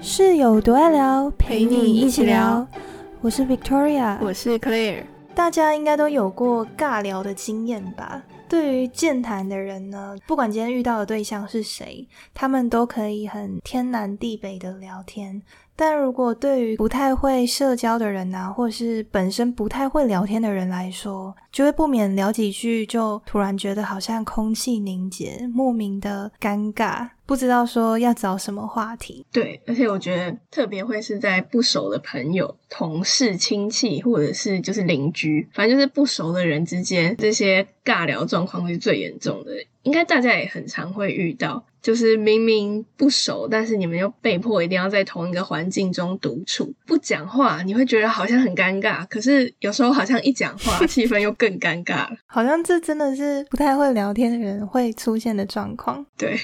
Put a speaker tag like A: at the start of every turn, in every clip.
A: 室友多爱聊，陪你一起聊。我是 Victoria，
B: 我是 Claire。
A: 大家应该都有过尬聊的经验吧？对于健谈的人呢，不管今天遇到的对象是谁，他们都可以很天南地北的聊天。但如果对于不太会社交的人啊，或是本身不太会聊天的人来说，就会不免聊几句，就突然觉得好像空气凝结，莫名的尴尬，不知道说要找什么话题。
B: 对，而且我觉得特别会是在不熟的朋友、同事、亲戚，或者是就是邻居，反正就是不熟的人之间，这些尬聊状况是最严重的。应该大家也很常会遇到，就是明明不熟，但是你们又被迫一定要在同一个环境中独处，不讲话，你会觉得好像很尴尬。可是有时候好像一讲话，气氛又更尴尬了。
A: 好像这真的是不太会聊天的人会出现的状况。
B: 对。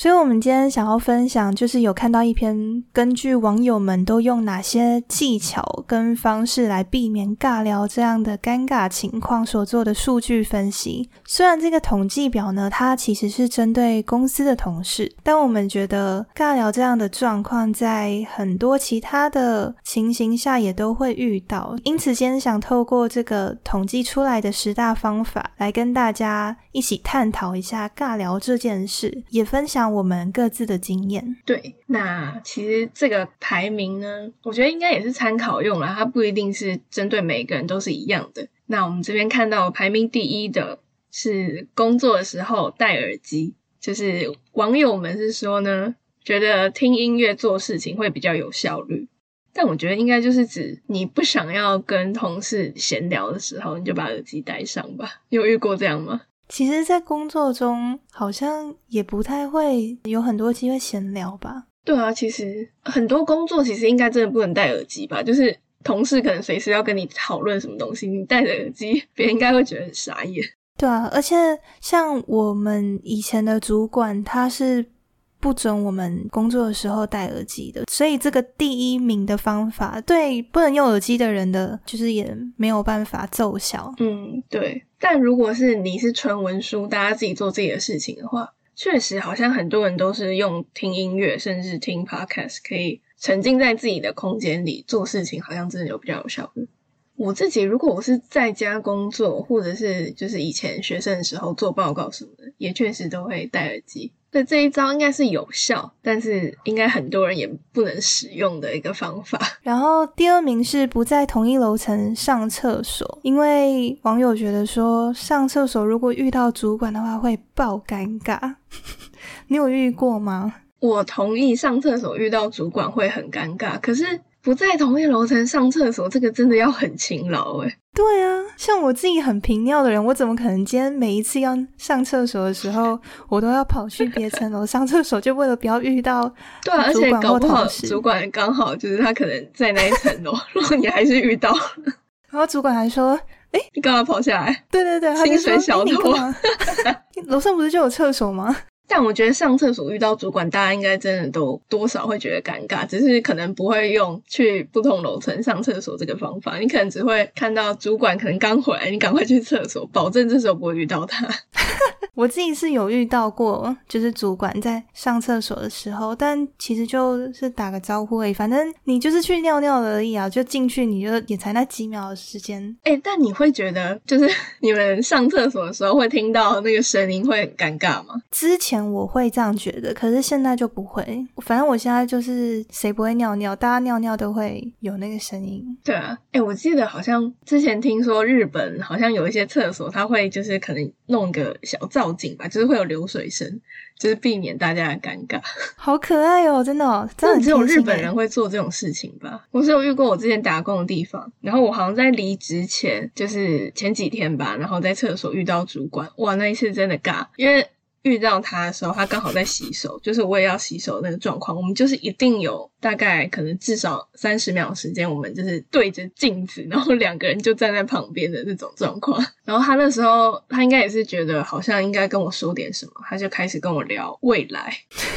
A: 所以，我们今天想要分享，就是有看到一篇根据网友们都用哪些技巧跟方式来避免尬聊这样的尴尬情况所做的数据分析。虽然这个统计表呢，它其实是针对公司的同事，但我们觉得尬聊这样的状况在很多其他的情形下也都会遇到。因此，今天想透过这个统计出来的十大方法，来跟大家一起探讨一下尬聊这件事，也分享。我们各自的经验，
B: 对，那其实这个排名呢，我觉得应该也是参考用了，它不一定是针对每个人都是一样的。那我们这边看到排名第一的是工作的时候戴耳机，就是网友们是说呢，觉得听音乐做事情会比较有效率，但我觉得应该就是指你不想要跟同事闲聊的时候，你就把耳机戴上吧。有遇过这样吗？
A: 其实，在工作中好像也不太会有很多机会闲聊吧？
B: 对啊，其实很多工作其实应该真的不能戴耳机吧？就是同事可能随时要跟你讨论什么东西，你戴着耳机，别人应该会觉得很傻眼。
A: 对啊，而且像我们以前的主管，他是。不准我们工作的时候戴耳机的，所以这个第一名的方法对不能用耳机的人的，就是也没有办法奏效。
B: 嗯，对。但如果是你是纯文书，大家自己做自己的事情的话，确实好像很多人都是用听音乐，甚至听 podcast，可以沉浸在自己的空间里做事情，好像真的有比较有效率。我自己如果我是在家工作，或者是就是以前学生的时候做报告什么的，也确实都会戴耳机。对这一招应该是有效，但是应该很多人也不能使用的一个方法。
A: 然后第二名是不在同一楼层上厕所，因为网友觉得说上厕所如果遇到主管的话会爆尴尬。你有遇过吗？
B: 我同意上厕所遇到主管会很尴尬，可是。不在同一楼层上厕所，这个真的要很勤劳哎。
A: 对啊，像我自己很频尿的人，我怎么可能今天每一次要上厕所的时候，我都要跑去别层楼上厕所，就为了不要遇到
B: 对，而且搞不好主管刚好就是他可能在那一层楼，如果你还是遇到，
A: 然后主管还说：“哎，
B: 你干嘛跑下来？”
A: 对对对，
B: 薪水小偷，
A: 楼上不是就有厕所吗？
B: 但我觉得上厕所遇到主管，大家应该真的都多少会觉得尴尬，只是可能不会用去不同楼层上厕所这个方法。你可能只会看到主管可能刚回来，你赶快去厕所，保证这时候不会遇到他。
A: 我自己是有遇到过，就是主管在上厕所的时候，但其实就是打个招呼而已，反正你就是去尿尿而已啊，就进去你就也才那几秒的时间。
B: 哎，但你会觉得就是 你们上厕所的时候会听到那个声音会很尴尬吗？
A: 之前。我会这样觉得，可是现在就不会。反正我现在就是谁不会尿尿，大家尿尿都会有那个声音。
B: 对啊，哎，我记得好像之前听说日本好像有一些厕所，它会就是可能弄个小造景吧，就是会有流水声，就是避免大家的尴尬。
A: 好可爱哦，真的，真的
B: 只有日本人会做这种事情吧？我是有遇过我之前打工的地方，然后我好像在离职前，就是前几天吧，然后在厕所遇到主管，哇，那一次真的尬，因为。遇到他的时候，他刚好在洗手，就是我也要洗手那个状况。我们就是一定有大概可能至少三十秒时间，我们就是对着镜子，然后两个人就站在旁边的那种状况。然后他那时候，他应该也是觉得好像应该跟我说点什么，他就开始跟我聊未来，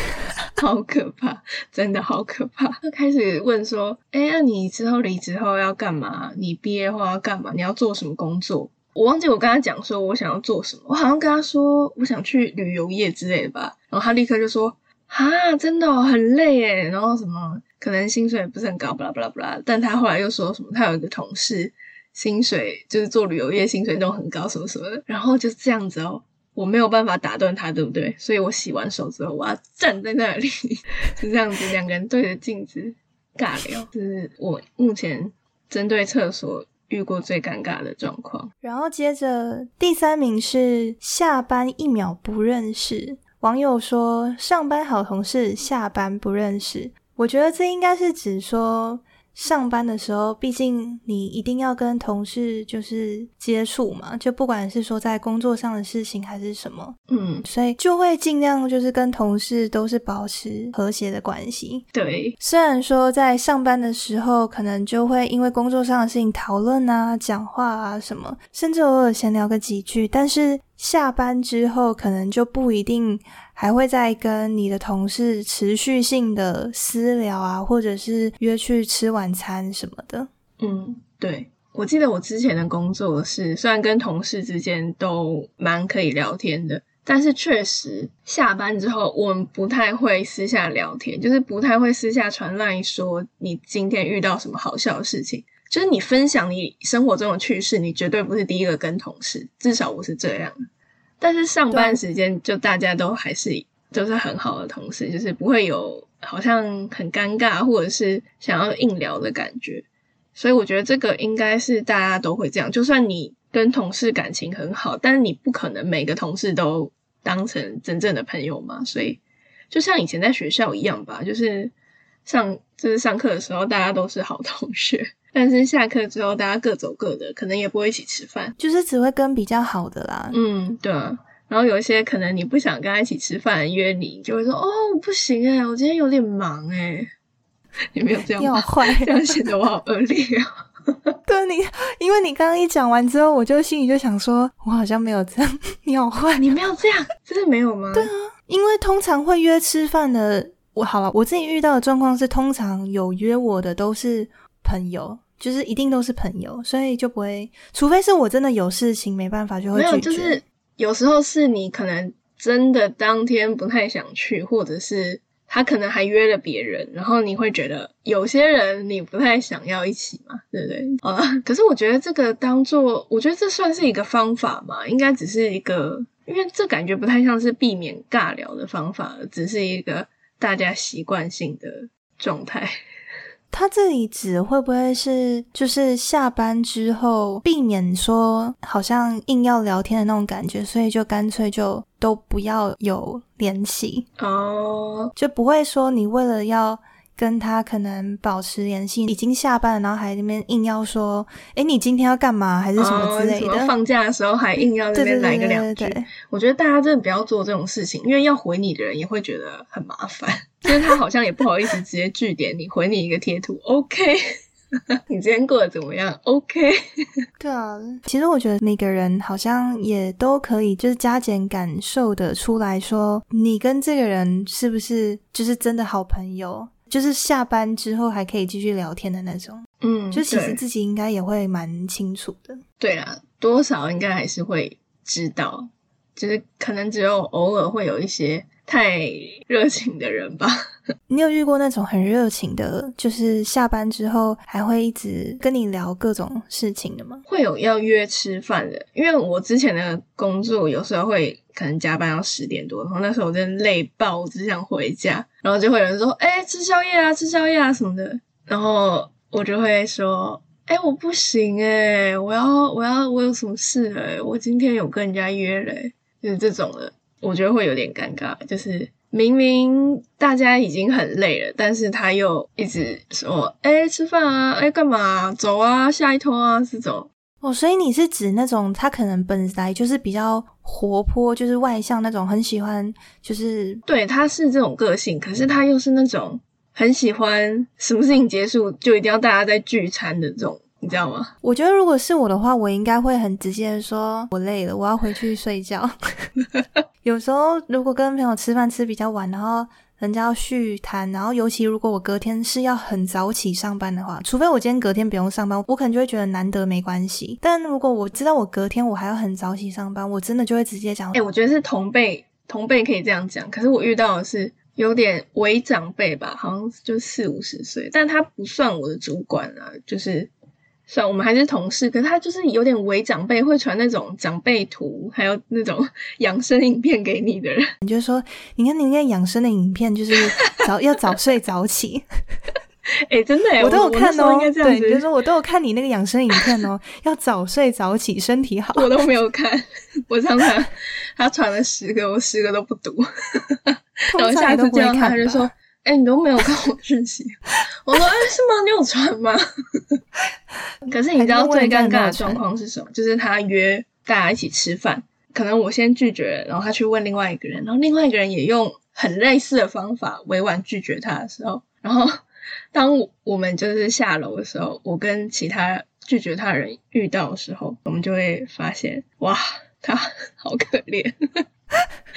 B: 好可怕，真的好可怕。他开始问说：“哎，那你之后离职后要干嘛？你毕业后要干嘛？你要做什么工作？”我忘记我跟他讲说我想要做什么，我好像跟他说我想去旅游业之类的吧，然后他立刻就说啊，真的很累诶，然后什么可能薪水不是很高，巴拉巴拉巴拉，但他后来又说什么他有一个同事薪水就是做旅游业薪水都很高什么什么的，然后就这样子哦。我没有办法打断他，对不对？所以我洗完手之后，我要站在那里，是这样子，两个人对着镜子尬聊。就是我目前针对厕所遇过最尴尬的状况。
A: 然后接着第三名是下班一秒不认识，网友说上班好同事，下班不认识。我觉得这应该是指说。上班的时候，毕竟你一定要跟同事就是接触嘛，就不管是说在工作上的事情还是什么，
B: 嗯，
A: 所以就会尽量就是跟同事都是保持和谐的关系。
B: 对，
A: 虽然说在上班的时候，可能就会因为工作上的事情讨论啊、讲话啊什么，甚至偶尔闲聊个几句，但是下班之后，可能就不一定。还会再跟你的同事持续性的私聊啊，或者是约去吃晚餐什么的。
B: 嗯，对，我记得我之前的工作是，虽然跟同事之间都蛮可以聊天的，但是确实下班之后，我们不太会私下聊天，就是不太会私下传来说你今天遇到什么好笑的事情，就是你分享你生活中的趣事，你绝对不是第一个跟同事，至少我是这样。但是上班时间就大家都还是就是很好的同事，就是不会有好像很尴尬或者是想要硬聊的感觉，所以我觉得这个应该是大家都会这样。就算你跟同事感情很好，但是你不可能每个同事都当成真正的朋友嘛。所以就像以前在学校一样吧，就是上就是上课的时候大家都是好同学。但是下课之后，大家各走各的，可能也不会一起吃饭，
A: 就是只会跟比较好的啦。
B: 嗯，对啊。然后有一些可能你不想跟他一起吃饭，约你，就会说：“哦，不行哎，我今天有点忙哎。”你没有这样？
A: 你好坏，
B: 这样显得我好恶劣啊！
A: 对你，因为你刚刚一讲完之后，我就心里就想说，我好像没有这样。你好坏，
B: 你没有这样，真的没有吗？
A: 对啊，因为通常会约吃饭的，我好了，我自己遇到的状况是，通常有约我的都是朋友。就是一定都是朋友，所以就不会，除非是我真的有事情没办法就会。
B: 没有，就是有时候是你可能真的当天不太想去，或者是他可能还约了别人，然后你会觉得有些人你不太想要一起嘛，对不对？啊，可是我觉得这个当做，我觉得这算是一个方法嘛，应该只是一个，因为这感觉不太像是避免尬聊的方法，只是一个大家习惯性的状态。
A: 他这里指会不会是就是下班之后避免说好像硬要聊天的那种感觉，所以就干脆就都不要有联系？
B: 哦，
A: 就不会说你为了要跟他可能保持联系，已经下班了，然后还那边硬要说，哎，你今天要干嘛，还是什么之类的？
B: 放假的时候还硬要那边来个两句，我觉得大家真的不要做这种事情，因为要回你的人也会觉得很麻烦。就是他好像也不好意思直接拒点你，回你一个贴图，OK？你今天过得怎么样？OK？
A: 对啊，其实我觉得每个人好像也都可以，就是加减感受的出来说，你跟这个人是不是就是真的好朋友，就是下班之后还可以继续聊天的那种。
B: 嗯，
A: 就其实自己应该也会蛮清楚的。
B: 对啊，多少应该还是会知道，就是可能只有偶尔会有一些。太热情的人吧？
A: 你有遇过那种很热情的，就是下班之后还会一直跟你聊各种事情的吗？
B: 会有要约吃饭的，因为我之前的工作有时候会可能加班到十点多，然后那时候我真的累爆，我只想回家，然后就会有人说：“哎，吃宵夜啊，吃宵夜啊什么的。”然后我就会说：“哎，我不行哎，我要我要我有什么事哎，我今天有跟人家约嘞，就是这种的。”我觉得会有点尴尬，就是明明大家已经很累了，但是他又一直说：“哎，吃饭啊，哎，干嘛？走啊，下一通啊，这种。”
A: 哦，所以你是指那种他可能本来就是比较活泼，就是外向那种，很喜欢，就是
B: 对，他是这种个性，可是他又是那种很喜欢什么事情结束就一定要大家在聚餐的这种。你知道吗？
A: 我觉得如果是我的话，我应该会很直接的说，我累了，我要回去睡觉。有时候如果跟朋友吃饭吃比较晚，然后人家要续谈，然后尤其如果我隔天是要很早起上班的话，除非我今天隔天不用上班，我可能就会觉得难得没关系。但如果我知道我隔天我还要很早起上班，我真的就会直接讲，
B: 哎，我觉得是同辈同辈可以这样讲，可是我遇到的是有点为长辈吧，好像就四五十岁，但他不算我的主管啊，就是。虽然我们还是同事，可是他就是有点伪长辈，会传那种长辈图，还有那种 养生影片给你的人。
A: 你就说，你看你那养生的影片，就是早 要早睡早起。
B: 哎，真的，
A: 我都有看哦。
B: 对，
A: 你就说我都有看你那个养生影片哦，要早睡早起，身体好。
B: 我都没有看，我常常他传了十个，我十个都不读。然后下次见到他，他就说。哎，你都没有看我讯息，我说哎是吗？你有传吗？可是你知道最尴尬的状况是什么？就是他约大家一起吃饭，可能我先拒绝，然后他去问另外一个人，然后另外一个人也用很类似的方法委婉拒绝他的时候，然后当我们就是下楼的时候，我跟其他拒绝他人遇到的时候，我们就会发现，哇，他好可怜。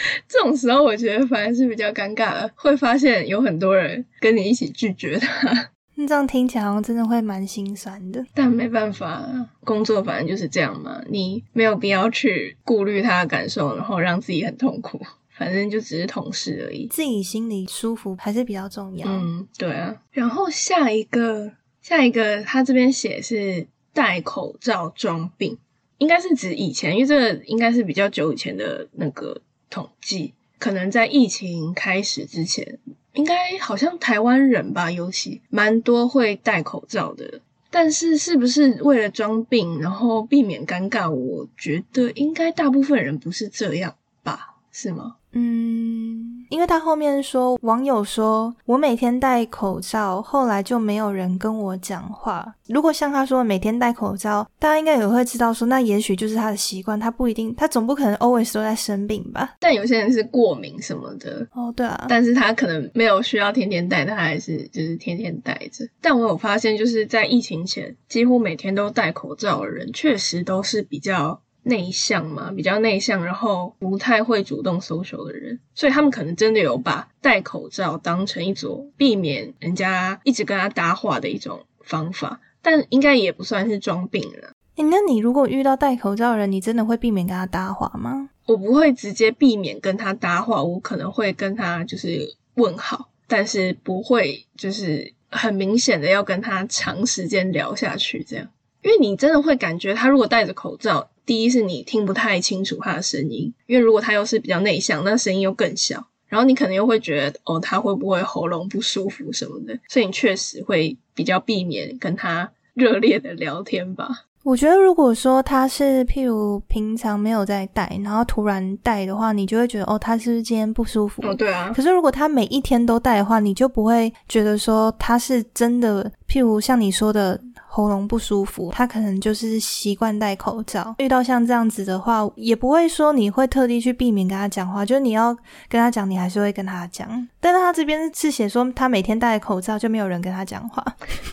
B: 这种时候，我觉得反而是比较尴尬的，会发现有很多人跟你一起拒绝他。
A: 那这样听起来好像真的会蛮心酸的，
B: 但没办法，工作反正就是这样嘛。你没有必要去顾虑他的感受，然后让自己很痛苦。反正就只是同事而已，
A: 自己心里舒服还是比较重要。
B: 嗯，对啊。然后下一个，下一个，他这边写是戴口罩装病。应该是指以前，因为这个应该是比较久以前的那个统计，可能在疫情开始之前，应该好像台湾人吧，尤其蛮多会戴口罩的。但是是不是为了装病，然后避免尴尬？我觉得应该大部分人不是这样吧，是吗？
A: 嗯，因为他后面说，网友说我每天戴口罩，后来就没有人跟我讲话。如果像他说每天戴口罩，大家应该也会知道说，那也许就是他的习惯，他不一定，他总不可能 always 都在生病吧？
B: 但有些人是过敏什么的
A: 哦，对啊，
B: 但是他可能没有需要天天戴，他还是就是天天戴着。但我有发现，就是在疫情前，几乎每天都戴口罩的人，确实都是比较。内向嘛，比较内向，然后不太会主动 social 的人，所以他们可能真的有把戴口罩当成一种避免人家一直跟他搭话的一种方法，但应该也不算是装病了。
A: 哎，那你如果遇到戴口罩的人，你真的会避免跟他搭话吗？
B: 我不会直接避免跟他搭话，我可能会跟他就是问好，但是不会就是很明显的要跟他长时间聊下去这样，因为你真的会感觉他如果戴着口罩。第一是你听不太清楚他的声音，因为如果他又是比较内向，那声音又更小，然后你可能又会觉得哦，他会不会喉咙不舒服什么的，所以你确实会比较避免跟他热烈的聊天吧。
A: 我觉得如果说他是譬如平常没有在戴，然后突然戴的话，你就会觉得哦，他是不是今天不舒服？
B: 哦，对啊。
A: 可是如果他每一天都戴的话，你就不会觉得说他是真的，譬如像你说的。喉咙不舒服，他可能就是习惯戴口罩。遇到像这样子的话，也不会说你会特地去避免跟他讲话，就是你要跟他讲，你还是会跟他讲。但是他这边是写说他每天戴口罩，就没有人跟他讲话。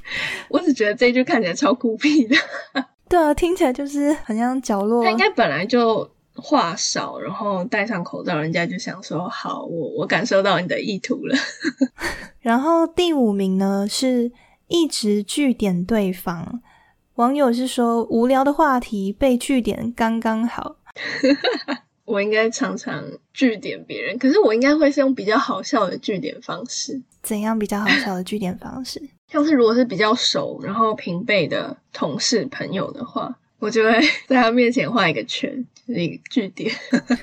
B: 我只觉得这句看起来超孤僻的。
A: 对啊，听起来就是很像角落。
B: 他应该本来就话少，然后戴上口罩，人家就想说好，我我感受到你的意图了。
A: 然后第五名呢是。一直据点对方，网友是说无聊的话题被据点刚刚好。
B: 我应该常常据点别人，可是我应该会是用比较好笑的据点方式。
A: 怎样比较好笑的据点方式？
B: 像是如果是比较熟，然后平辈的同事朋友的话，我就会在他面前画一个圈，就是一个据点。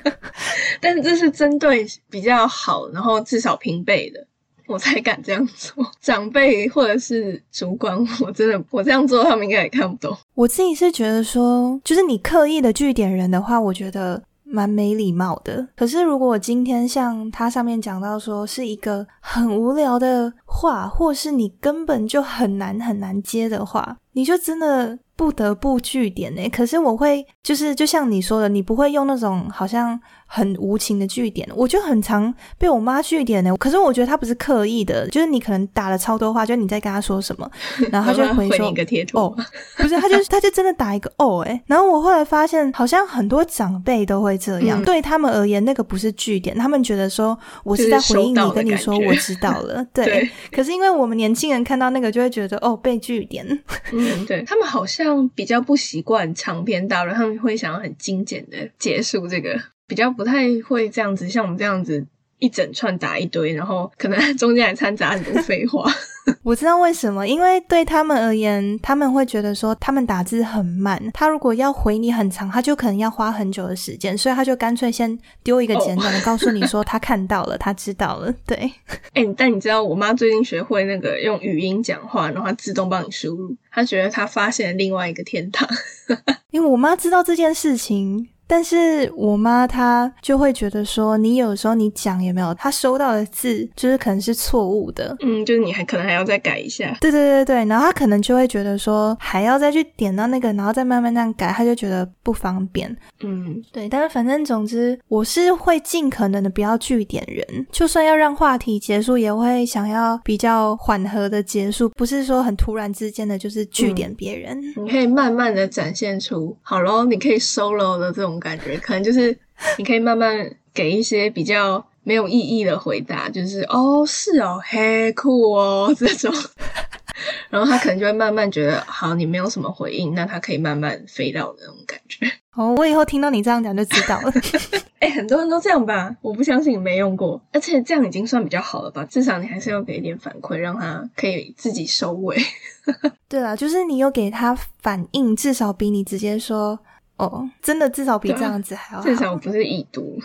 B: 但是这是针对比较好，然后至少平辈的。我才敢这样做，长辈或者是主管，我真的我这样做，他们应该也看不懂。
A: 我自己是觉得说，就是你刻意的据点人的话，我觉得蛮没礼貌的。可是如果我今天像他上面讲到说，是一个很无聊的话，或是你根本就很难很难接的话，你就真的。不得不据点呢。可是我会就是就像你说的，你不会用那种好像很无情的据点。我就很常被我妈据点呢。可是我觉得她不是刻意的，就是你可能打了超多话，就你在跟她说什么，然后她就回说
B: 一个贴图
A: 哦，不是，她就她就真的打一个哦哎。然后我后来发现，好像很多长辈都会这样，对他们而言，那个不是据点，他们觉得说我是在回应你，跟你说我知道了。对，可是因为我们年轻人看到那个就会觉得哦被据点。
B: 嗯，对他们好像比较不习惯长篇大论，他们会想要很精简的结束这个，比较不太会这样子，像我们这样子。一整串打一堆，然后可能中间还掺杂很多废话。
A: 我知道为什么，因为对他们而言，他们会觉得说他们打字很慢，他如果要回你很长，他就可能要花很久的时间，所以他就干脆先丢一个简短的，告诉你说他看到了，他知道了。对，
B: 哎，但你知道我妈最近学会那个用语音讲话，然后它自动帮你输入，她觉得她发现了另外一个天堂。
A: 因为我妈知道这件事情。但是我妈她就会觉得说，你有时候你讲也没有，她收到的字就是可能是错误的，
B: 嗯，就是你还可能还要再改一下，
A: 对对对对，然后她可能就会觉得说，还要再去点到那个，然后再慢慢那样改，她就觉得不方便，
B: 嗯，
A: 对。但是反正总之，我是会尽可能的不要据点人，就算要让话题结束，也会想要比较缓和的结束，不是说很突然之间的就是据点别人。
B: 你可以慢慢的展现出，好喽，你可以 solo 的这种。感觉可能就是你可以慢慢给一些比较没有意义的回答，就是哦是哦嘿酷哦 这种，然后他可能就会慢慢觉得好，你没有什么回应，那他可以慢慢飞到那种感觉。
A: 哦，我以后听到你这样讲就知道了。
B: 哎，很多人都这样吧？我不相信你没用过，而且这样已经算比较好了吧？至少你还是要给一点反馈，让他可以自己收尾。
A: 对了，就是你有给他反应，至少比你直接说。哦，真的至少比这样子还要。
B: 至少不是已读。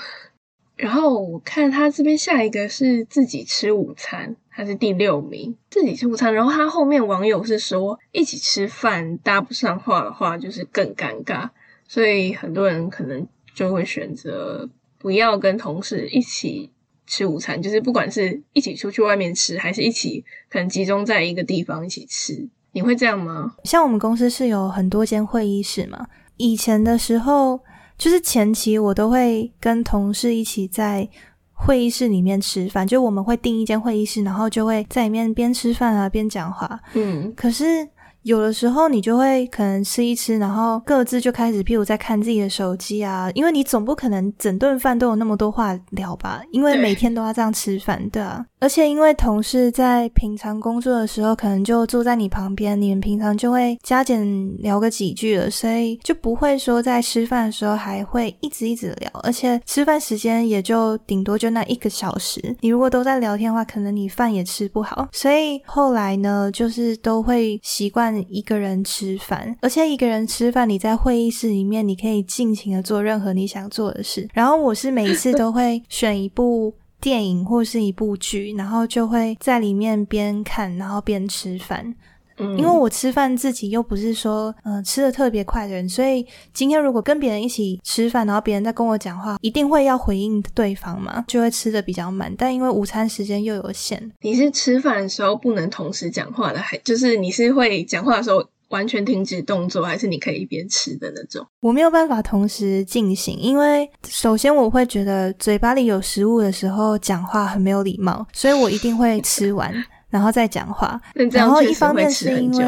B: 然后我看他这边下一个是自己吃午餐，他是第六名，自己吃午餐。然后他后面网友是说，一起吃饭搭不上话的话，就是更尴尬。所以很多人可能就会选择不要跟同事一起吃午餐，就是不管是一起出去外面吃，还是一起可能集中在一个地方一起吃，你会这样吗？
A: 像我们公司是有很多间会议室嘛。以前的时候，就是前期我都会跟同事一起在会议室里面吃饭，就我们会订一间会议室，然后就会在里面边吃饭啊边讲话。
B: 嗯，
A: 可是。有的时候你就会可能吃一吃，然后各自就开始，譬如在看自己的手机啊，因为你总不可能整顿饭都有那么多话聊吧，因为每天都要这样吃饭，对啊。而且因为同事在平常工作的时候，可能就坐在你旁边，你们平常就会加减聊个几句了，所以就不会说在吃饭的时候还会一直一直聊，而且吃饭时间也就顶多就那一个小时，你如果都在聊天的话，可能你饭也吃不好。所以后来呢，就是都会习惯。一个人吃饭，而且一个人吃饭，你在会议室里面，你可以尽情的做任何你想做的事。然后我是每次都会选一部电影或是一部剧，然后就会在里面边看，然后边吃饭。嗯因为我吃饭自己又不是说，嗯，吃的特别快的人，所以今天如果跟别人一起吃饭，然后别人在跟我讲话，一定会要回应对方嘛，就会吃的比较慢。但因为午餐时间又有限，
B: 你是吃饭的时候不能同时讲话的，还就是你是会讲话的时候完全停止动作，还是你可以一边吃的那种？
A: 我没有办法同时进行，因为首先我会觉得嘴巴里有食物的时候讲话很没有礼貌，所以我一定会吃完。然后再讲话，然后一方面是因为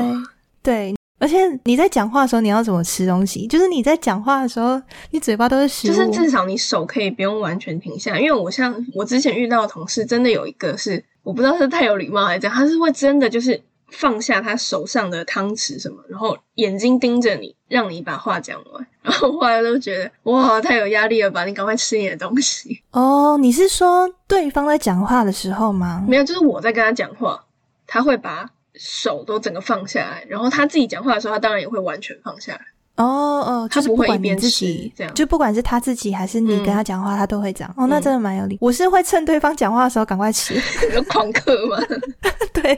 A: 对，而且你在讲话的时候，你要怎么吃东西？就是你在讲话的时候，你嘴巴都是食
B: 物，就是至少你手可以不用完全停下。因为我像我之前遇到的同事，真的有一个是我不知道是太有礼貌还是怎样，他是会真的就是。放下他手上的汤匙什么，然后眼睛盯着你，让你把话讲完。然后后来都觉得哇，太有压力了吧？你赶快吃你的东西。
A: 哦，你是说对方在讲话的时候吗？
B: 没有，就是我在跟他讲话，他会把手都整个放下来，然后他自己讲话的时候，他当然也会完全放下来。
A: 哦哦，就是不管你自己
B: 这样，
A: 就不管是他自己还是你跟他讲话，他都会这样。哦，那真的蛮有理。我是会趁对方讲话的时候赶快吃，
B: 有狂客吗？
A: 对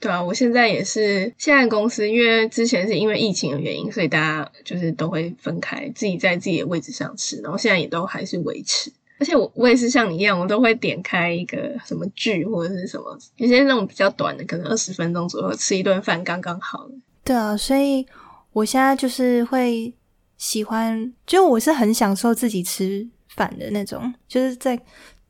B: 对啊，我现在也是，现在公司因为之前是因为疫情的原因，所以大家就是都会分开，自己在自己的位置上吃。然后现在也都还是维持，而且我我也是像你一样，我都会点开一个什么剧或者是什么，有些那种比较短的，可能二十分钟左右吃一顿饭刚刚好。
A: 对啊，所以。我现在就是会喜欢，就我是很享受自己吃饭的那种，就是在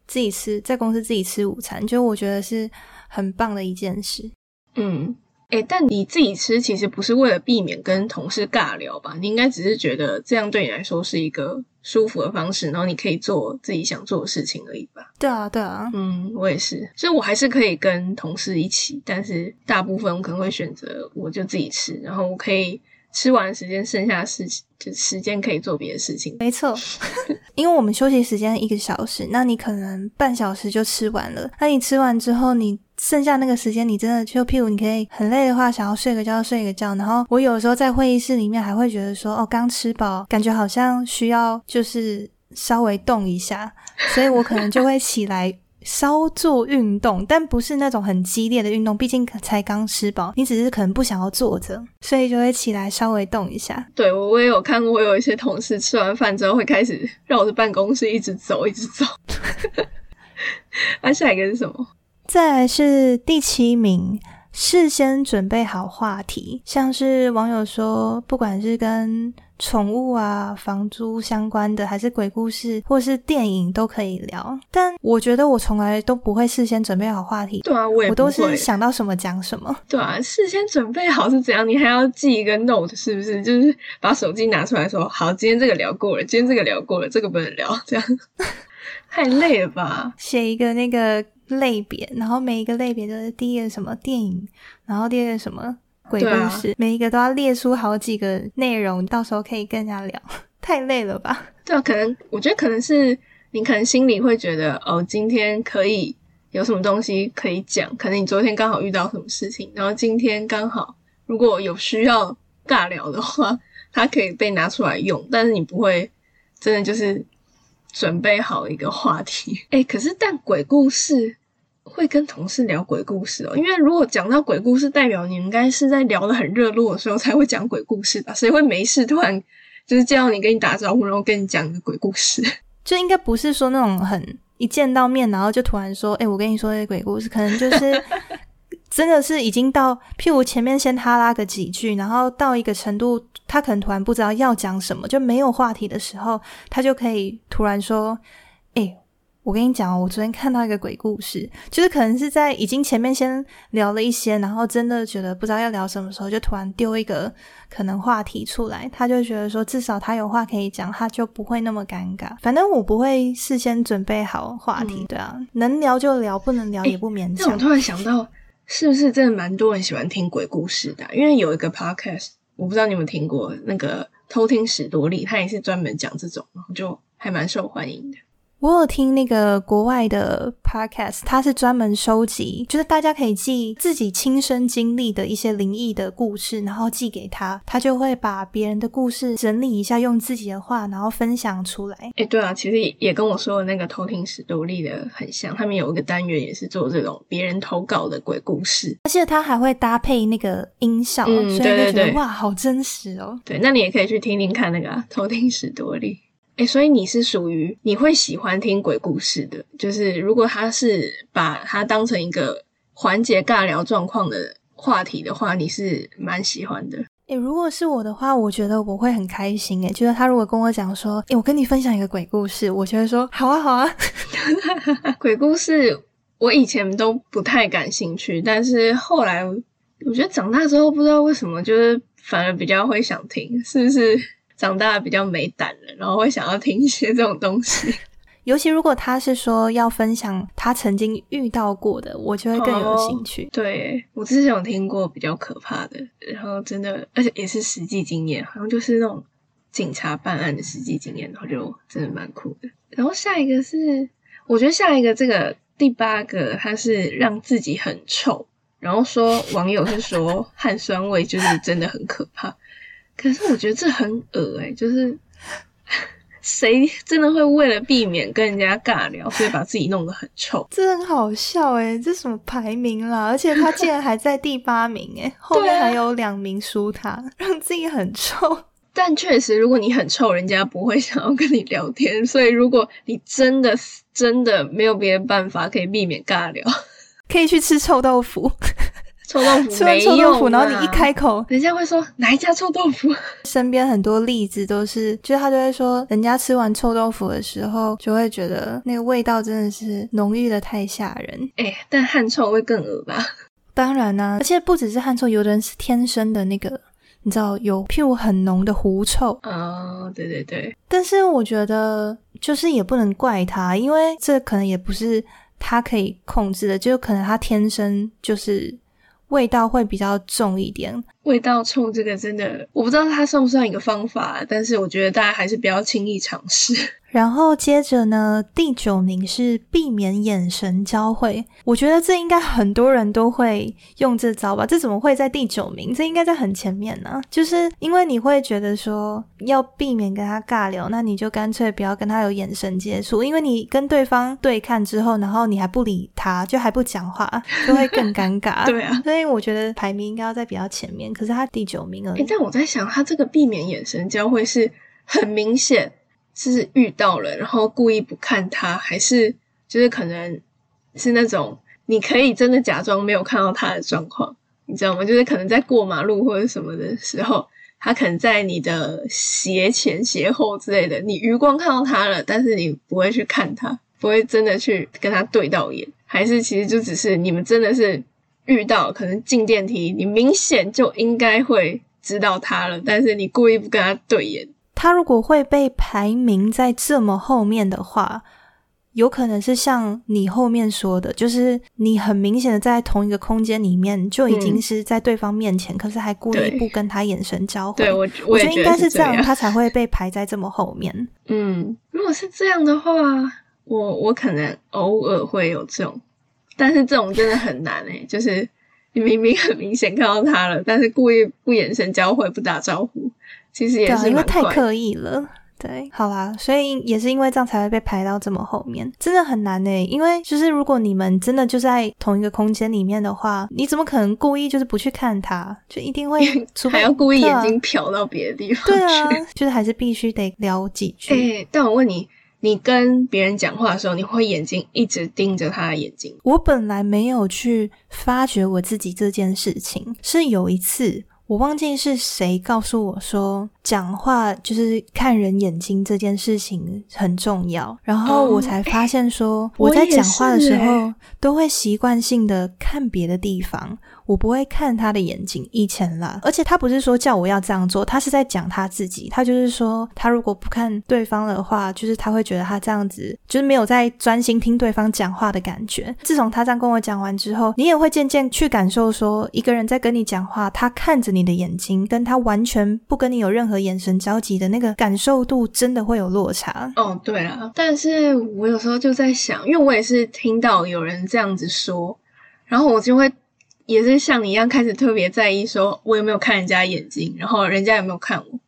A: 自己吃，在公司自己吃午餐，就我觉得是很棒的一件事。
B: 嗯，哎，但你自己吃其实不是为了避免跟同事尬聊吧？你应该只是觉得这样对你来说是一个舒服的方式，然后你可以做自己想做的事情而已吧？
A: 对啊，对啊，
B: 嗯，我也是，所以我还是可以跟同事一起，但是大部分我可能会选择我就自己吃，然后我可以。吃完时间，剩下的事情就时间可以做别的事情。
A: 没错，因为我们休息时间一个小时，那你可能半小时就吃完了。那你吃完之后，你剩下那个时间，你真的就譬如你可以很累的话，想要睡个觉睡个觉。然后我有时候在会议室里面还会觉得说，哦，刚吃饱，感觉好像需要就是稍微动一下，所以我可能就会起来。稍做运动，但不是那种很激烈的运动，毕竟才刚吃饱，你只是可能不想要坐着，所以就会起来稍微动一下。
B: 对，我我也有看过，我有一些同事吃完饭之后会开始绕着办公室一直走，一直走。那下一个是什么？
A: 再来是第七名。事先准备好话题，像是网友说，不管是跟宠物啊、房租相关的，还是鬼故事，或是电影，都可以聊。但我觉得我从来都不会事先准备好话题。
B: 对啊，我也
A: 我都是想到什么讲什么。
B: 对啊，事先准备好是怎样？你还要记一个 note，是不是？就是把手机拿出来说，好，今天这个聊过了，今天这个聊过了，这个不能聊，这样 太累了吧？
A: 写一个那个。类别，然后每一个类别的第一个什么电影，然后第二个什么鬼故事，每一个都要列出好几个内容，到时候可以跟人家聊。太累了吧？
B: 对啊，可能我觉得可能是你可能心里会觉得哦，今天可以有什么东西可以讲，可能你昨天刚好遇到什么事情，然后今天刚好如果有需要尬聊的话，它可以被拿出来用，但是你不会真的就是准备好一个话题。哎，可是但鬼故事。会跟同事聊鬼故事哦，因为如果讲到鬼故事，代表你应该是在聊的很热络的时候才会讲鬼故事吧？谁会没事突然就是见到你跟你打招呼，然后跟你讲一个鬼故事？
A: 就应该不是说那种很一见到面，然后就突然说：“哎，我跟你说一个鬼故事。”可能就是 真的是已经到，譬如前面先哈拉个几句，然后到一个程度，他可能突然不知道要讲什么，就没有话题的时候，他就可以突然说：“哎。”我跟你讲哦，我昨天看到一个鬼故事，就是可能是在已经前面先聊了一些，然后真的觉得不知道要聊什么时候，就突然丢一个可能话题出来，他就觉得说至少他有话可以讲，他就不会那么尴尬。反正我不会事先准备好话题，对啊，能聊就聊，不能聊也不勉强。
B: 我突然想到，是不是真的蛮多人喜欢听鬼故事的？因为有一个 podcast，我不知道你有没有听过，那个偷听史多利，他也是专门讲这种，然后就还蛮受欢迎的。
A: 我有听那个国外的 podcast，它是专门收集，就是大家可以寄自己亲身经历的一些灵异的故事，然后寄给他，他就会把别人的故事整理一下，用自己的话，然后分享出来。
B: 哎，对啊，其实也跟我说的那个偷听史独立的很像，他们有一个单元也是做这种别人投稿的鬼故事，
A: 而且他还会搭配那个音效，所以就觉得哇，好真实哦。
B: 对，那你也可以去听听看那个偷听史多利。哎，所以你是属于你会喜欢听鬼故事的，就是如果他是把它当成一个缓解尬聊状况的话题的话，你是蛮喜欢的。
A: 哎，如果是我的话，我觉得我会很开心。哎，就是他如果跟我讲说，哎，我跟你分享一个鬼故事，我就会说好啊，好啊。
B: 鬼故事我以前都不太感兴趣，但是后来我觉得长大之后，不知道为什么，就是反而比较会想听，是不是？长大比较没胆了，然后会想要听一些这种东西。
A: 尤其如果他是说要分享他曾经遇到过的，我就会更有兴趣。
B: 对我之前有听过比较可怕的，然后真的，而且也是实际经验，好像就是那种警察办案的实际经验，然后就真的蛮酷的。然后下一个是，我觉得下一个这个第八个，他是让自己很臭，然后说网友是说 汗酸味就是真的很可怕。可是我觉得这很恶哎，就是 谁真的会为了避免跟人家尬聊，所以把自己弄得很臭？
A: 这很好笑哎，这什么排名啦？而且他竟然还在第八名哎，后面还有两名输他，让自己很臭。
B: 但确实，如果你很臭，人家不会想要跟你聊天。所以，如果你真的真的没有别的办法可以避免尬聊，
A: 可以去吃臭豆腐。
B: 臭豆腐
A: 吃完臭豆腐，然后你
B: 啊
A: 一开口，
B: 人家会说哪一家臭豆腐？
A: 身边很多例子都是，就是他就会说，人家吃完臭豆腐的时候，就会觉得那个味道真的是浓郁的太吓人。
B: 哎、但汗臭会更恶吧？
A: 当然啦、而且不只是汗臭，有的人是天生的那个，你知道有譬如很浓的狐臭，
B: 哦，对对对，
A: 但是我觉得就是也不能怪他，因为这可能也不是他可以控制的，就可能他天生就是味道会比较重一点。
B: 味道冲这个真的，我不知道它算不算一个方法，但是我觉得大家还是不要轻易尝试。
A: 然后接着呢，第九名是避免眼神交汇。我觉得这应该很多人都会用这招吧？这怎么会在第九名？这应该在很前面呢、就是因为你会觉得说要避免跟他尬聊，那你就干脆不要跟他有眼神接触，因为你跟对方对看之后，然后你还不理他，就还不讲话，就会更尴尬。
B: 对啊，
A: 所以我觉得排名应该要在比较前面，可是他第九名而
B: 哎、
A: 已。
B: 但我在想，他这个避免眼神交汇是很明显是遇到了，然后故意不看他，还是就是可能是那种你可以真的假装没有看到他的状况，你知道吗？就是可能在过马路或者什么的时候，他可能在你的斜前斜后之类的，你余光看到他了，但是你不会去看他，不会真的去跟他对到眼，还是其实就只是你们真的是遇到，可能进电梯，你明显就应该会知道他了，但是你故意不跟他对眼。
A: 他如果会被排名在这么后面的话，有可能是像你后面说的，就是你很明显的在同一个空间里面就已经是在对方面前，可是还故意不跟他眼神交汇。
B: 对我，
A: 我觉得应该是
B: 这
A: 样，他才会被排在这么后面。
B: 嗯，如果是这样的话，我我可能偶尔会有这种，但是这种真的很难诶、就是你明明很明显看到他了，但是故意不眼神交汇、不打招呼，其实也
A: 对啊，因为。太刻意了。对，好啦，所以也是因为这样才会被排到这么后面，真的很难呢。因为就是如果你们真的就在同一个空间里面的话，你怎么可能故意就是不去看他？就一定会，除非
B: 还要故意眼睛瞟到别的地方
A: 对啊。，就是还是必须得聊几句。
B: 哎、但我问你，你跟别人讲话的时候，你会眼睛一直盯着他的眼睛？
A: 我本来没有去发觉我自己这件事情，是有一次我忘记是谁告诉我说，讲话就是看人眼睛这件事情很重要，然后
B: 哦
A: 我才发现说，
B: 我
A: 我在讲话的时候
B: 欸
A: 都会习惯性的看别的地方。我不会看他的眼睛，以前啦，而且他不是说叫我要这样做，他是在讲他自己，他就是说，他如果不看对方的话，就是他会觉得他这样子就是没有在专心听对方讲话的感觉。自从他这样跟我讲完之后，你也会渐渐去感受说，一个人在跟你讲话，他看着你的眼睛，跟他完全不跟你有任何眼神交集的那个感受度，真的会有落差。
B: 哦，对啊，但是我有时候就在想，因为我也是听到有人这样子说，然后我就会也是像你一样开始特别在意，说我有没有看人家眼睛，然后人家有没有看我。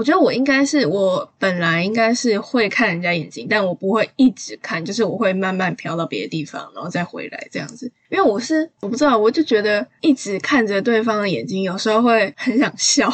B: 我觉得我应该是我本来应该是会看人家眼睛，但我不会一直看，就是我会慢慢飘到别的地方，然后再回来这样子。因为我是我不知道，我就觉得一直看着对方的眼睛，有时候会很想笑，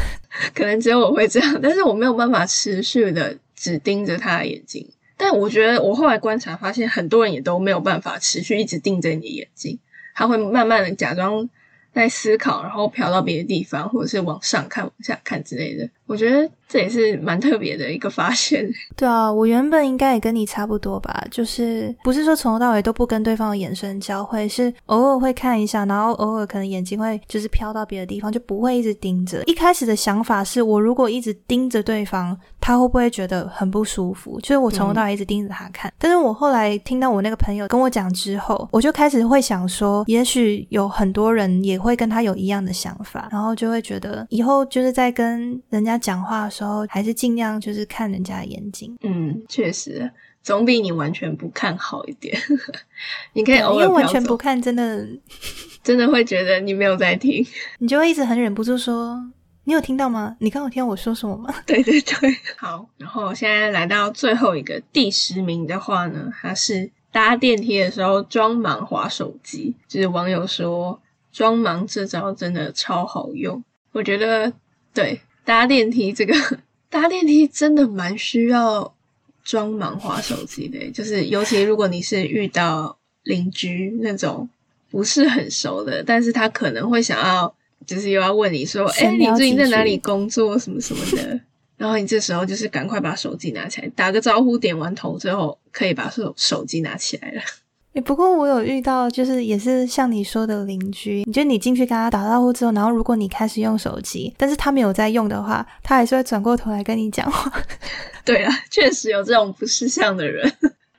B: 可能只有我会这样，但是我没有办法持续的只盯着他的眼睛。但我觉得我后来观察发现，很多人也都没有办法持续一直盯着你的眼睛，他会慢慢的假装在思考，然后飘到别的地方，或者是往上看、往下看之类的。我觉得这也是蛮特别的一个发现。
A: 对啊，我原本应该也跟你差不多吧，就是不是说从头到尾都不跟对方的眼神交汇，是偶尔会看一下，然后偶尔可能眼睛会就是飘到别的地方，就不会一直盯着。一开始的想法是我如果一直盯着对方，他会不会觉得很不舒服？就是我从头到尾一直盯着他看。但是我后来听到我那个朋友跟我讲之后，我就开始会想说，也许有很多人也会跟他有一样的想法，然后就会觉得以后就是在跟人家讲话的时候，还是尽量就是看人家的眼睛。
B: 嗯，确实，总比你完全不看好一点。你可以
A: 对
B: 偶
A: 因为完全不看，真的
B: 真的会觉得你没有在听。
A: 你就会一直很忍不住说：“你有听到吗？你刚有听到我说什么吗
B: 对对对，好。然后现在来到最后一个第十名的话呢，它是搭电梯的时候装忙划手机。就是网友说装忙这招真的超好用，我觉得对搭电梯这个 搭电梯真的蛮需要装忙划手机的，就是尤其如果你是遇到邻居那种不是很熟的，但是他可能会想要，就是又要问你说，哎，你最近在哪里工作什么什么的。然后你这时候就是赶快把手机拿起来，打个招呼，点完头之后，可以把手手机拿起来了。
A: 诶不过我有遇到，就是也是像你说的邻居你，就你进去跟他打招呼之后，然后如果你开始用手机，但是他没有在用的话，他还是会转过头来跟你讲话。
B: 对啊，确实有这种不识相的人。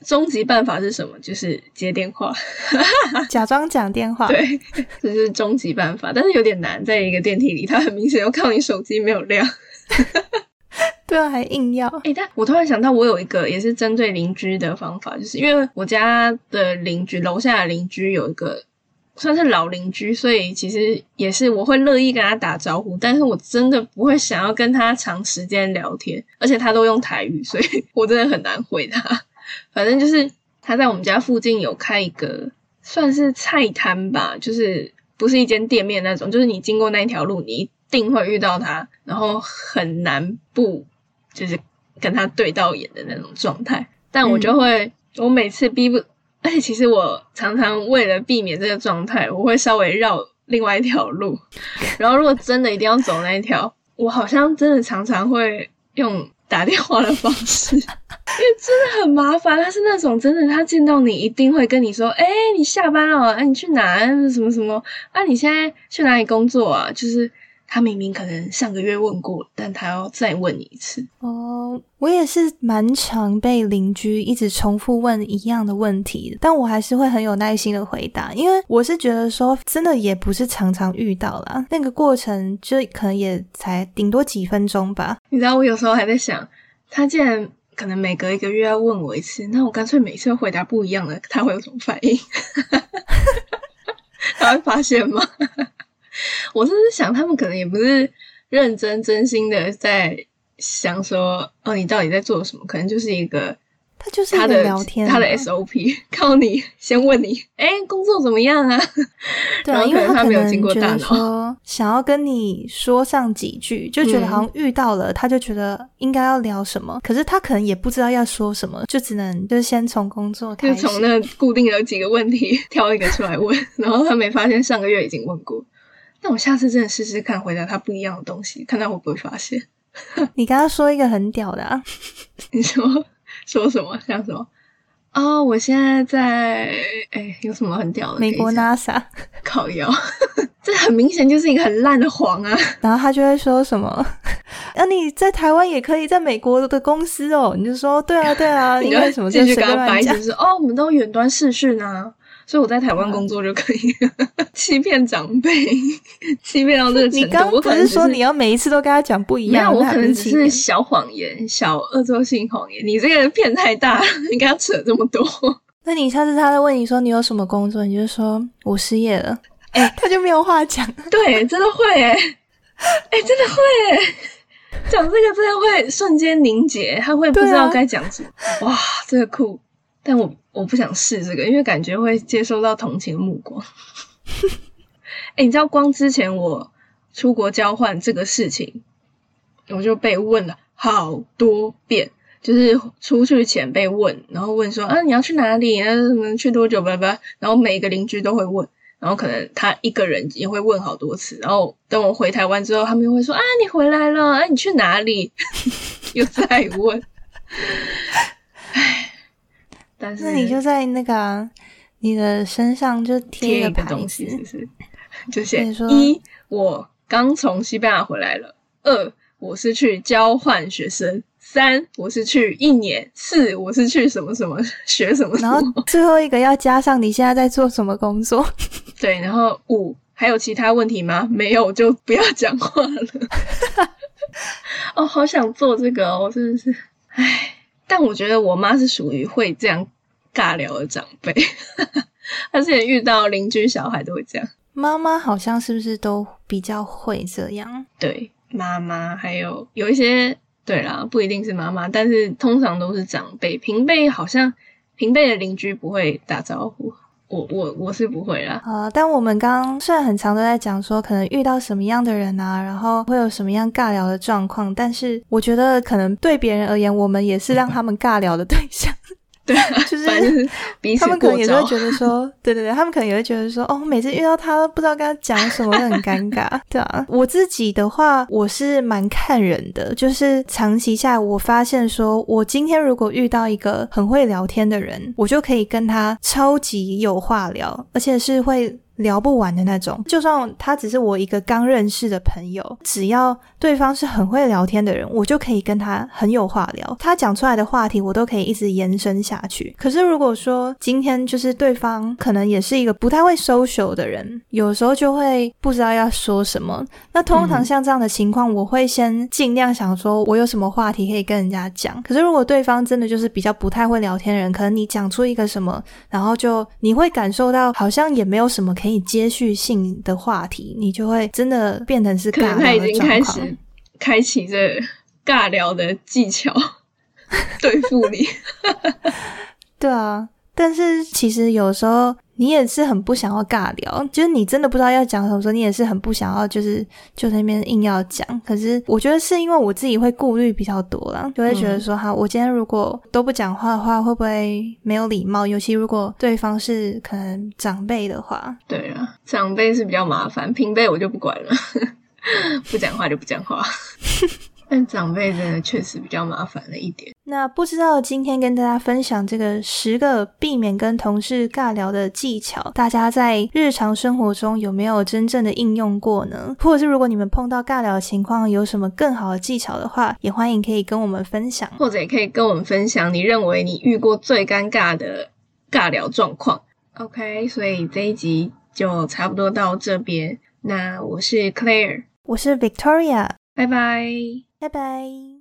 B: 终极办法是什么？就是接电话。
A: 假装讲电话。
B: 对，这是终极办法，但是有点难，在一个电梯里，他很明显要看你手机没有亮。
A: 对啊，还硬要。
B: 哎、但我突然想到，我有一个也是针对邻居的方法，就是因为我家的邻居，楼下的邻居有一个算是老邻居，所以其实也是我会乐意跟他打招呼，但是我真的不会想要跟他长时间聊天，而且他都用台语，所以 我真的很难回他。反正就是他在我们家附近有开一个算是菜摊吧，就是不是一间店面那种，就是你经过那一条路，你定会遇到他，然后很难不就是跟他对到眼的那种状态。但我就会，我每次逼不，而 且其实我常常为了避免这个状态，我会稍微绕另外一条路。然后如果真的一定要走那一条，我好像真的常常会用打电话的方式，因为真的很麻烦。他是那种真的，他见到你一定会跟你说：“哎、你下班了？哎、你去哪？什么什么？啊，你现在去哪里工作啊？”就是他明明可能上个月问过，但他要再问你一次。
A: 哦，我也是蛮常被邻居一直重复问一样的问题的，但我还是会很有耐心的回答，因为我是觉得说，真的也不是常常遇到啦，那个过程就可能也才顶多几分钟吧。
B: 你知道，我有时候还在想，他既然可能每隔一个月要问我一次，那我干脆每次都回答不一样的，他会有什么反应？他会发现吗？我是想，他们可能也不是认真真心的在想说，哦，你到底在做什么？可能就是一个
A: 他就是
B: 他的
A: 聊天啊，
B: 他的 SOP，靠你先问你，哎，工作怎么样啊？
A: 对啊，因为
B: 他没有经过大脑
A: 想要跟你说上几句，就觉得
B: 嗯
A: 好像遇到了，他就觉得应该要聊什么，可是他可能也不知道要说什么，就只能就是先从工作开始。
B: 就从那固定有几个问题 挑一个出来问，然后他没发现上个月已经问过。那我下次真的试试看，回答他不一样的东西，看他会不会发现。
A: 你刚刚说一个很屌的啊，
B: 你说说什么？像什么？哦，我现在在哎，有什么很屌的？
A: 美国 NASA，
B: 烤腰，这很明显就是一个很烂的谎啊！
A: 然后他就会说什么，啊你在台湾也可以，在美国的公司哦，你就说对啊对啊，
B: 你
A: 为什么就
B: 继续
A: 随
B: 跟他掰扯，
A: 便乱讲
B: 就。是哦，我们都远端视讯啊，所以我在台湾工作就可以 欺骗长辈，欺骗到这个程度。
A: 你刚
B: 我
A: 不是说你要每一次都跟他讲不一
B: 没有，
A: 样？
B: 我可能只是小谎言、小恶作性谎言。你这个骗太大了，你跟他扯这么多。
A: 那你下次他再问你说你有什么工作，你就说我失业了，哎、他就没有话讲。
B: 对，真的会诶，哎、真的会诶。讲这个真的会瞬间凝结，他会不知道该讲什么。哇，这个酷！但我我不想试这个，因为感觉会接收到同情的目光。哎、你知道光之前我出国交换这个事情，我就被问了好多遍。就是出去前被问，然后问说啊你要去哪里？那什么去多久？拜拜。然后每一个邻居都会问，然后可能他一个人也会问好多次。然后等我回台湾之后，他们又会说啊你回来了，哎、你去哪里？又再问。唉，但是
A: 那你就在那个啊、你的身上就贴
B: 贴一
A: 个
B: 东西，是不，是？就写一，我刚从西班牙回来了；二，我是去交换学生；三，我是去一年；四，我是去什么什么学什么什
A: 然后
B: 么。
A: 最后一个要加上你现在在做什么工作。
B: 对，然后五，还有其他问题吗？没有，就不要讲话了。哦，好想做这个哦，真的是，唉。但我觉得我妈是属于会这样尬聊的长辈，她之前遇到邻居小孩都会这样。
A: 妈妈好像是不是都比较会这样？
B: 对，妈妈还有有一些，对啦，不一定是妈妈，但是通常都是长辈。平辈好像平辈的邻居不会打招呼，我我我是不会啦。
A: 啊、但我们刚刚虽然很长都在讲说，可能遇到什么样的人啊，然后会有什么样尬聊的状况，但是我觉得可能对别人而言，我们也是让他们尬聊的对象。
B: 对，
A: 就是他们可能也会觉得说，对对对，他们可能也会觉得说，哦，每次遇到他都不知道跟他讲什么，会很尴尬。对啊，我自己的话，我是蛮看人的，就是长期下来，我发现说，我今天如果遇到一个很会聊天的人，我就可以跟他超级有话聊，而且是会。聊不完的那种，就算他只是我一个刚认识的朋友，只要对方是很会聊天的人，我就可以跟他很有话聊。他讲出来的话题，我都可以一直延伸下去。可是如果说今天就是对方可能也是一个不太会 social 的人，有时候就会不知道要说什么。那通常像这样的情况，我会先尽量想说我有什么话题可以跟人家讲。可是如果对方真的就是比较不太会聊天的人，可能你讲出一个什么，然后就你会感受到好像也没有什么可以接续性的话题，你就会真的变成是
B: 可能他已经
A: 尬聊的状
B: 开
A: 况。
B: 始开启这尬聊的技巧 对付你。
A: 对啊，但是其实有时候你也是很不想要尬聊，就是你真的不知道要讲什么时候，你也是很不想要，就是就在那边硬要讲。可是我觉得是因为我自己会顾虑比较多啦，就会觉得说，哈，我今天如果都不讲话的话，会不会没有礼貌？尤其如果对方是可能长辈的话，
B: 对啊，长辈是比较麻烦，平辈我就不管了，不讲话就不讲话。但长辈真的确实比较麻烦了一点。
A: 那不知道今天跟大家分享这个十个避免跟同事尬聊的技巧，大家在日常生活中有没有真正的应用过呢？或者是如果你们碰到尬聊的情况，有什么更好的技巧的话，也欢迎可以跟我们分享。
B: 或者也可以跟我们分享你认为你遇过最尴尬的尬聊状况。OK，所以这一集就差不多到这边。那我是 Claire，
A: 我是 Victoria，
B: 拜拜。
A: 拜拜。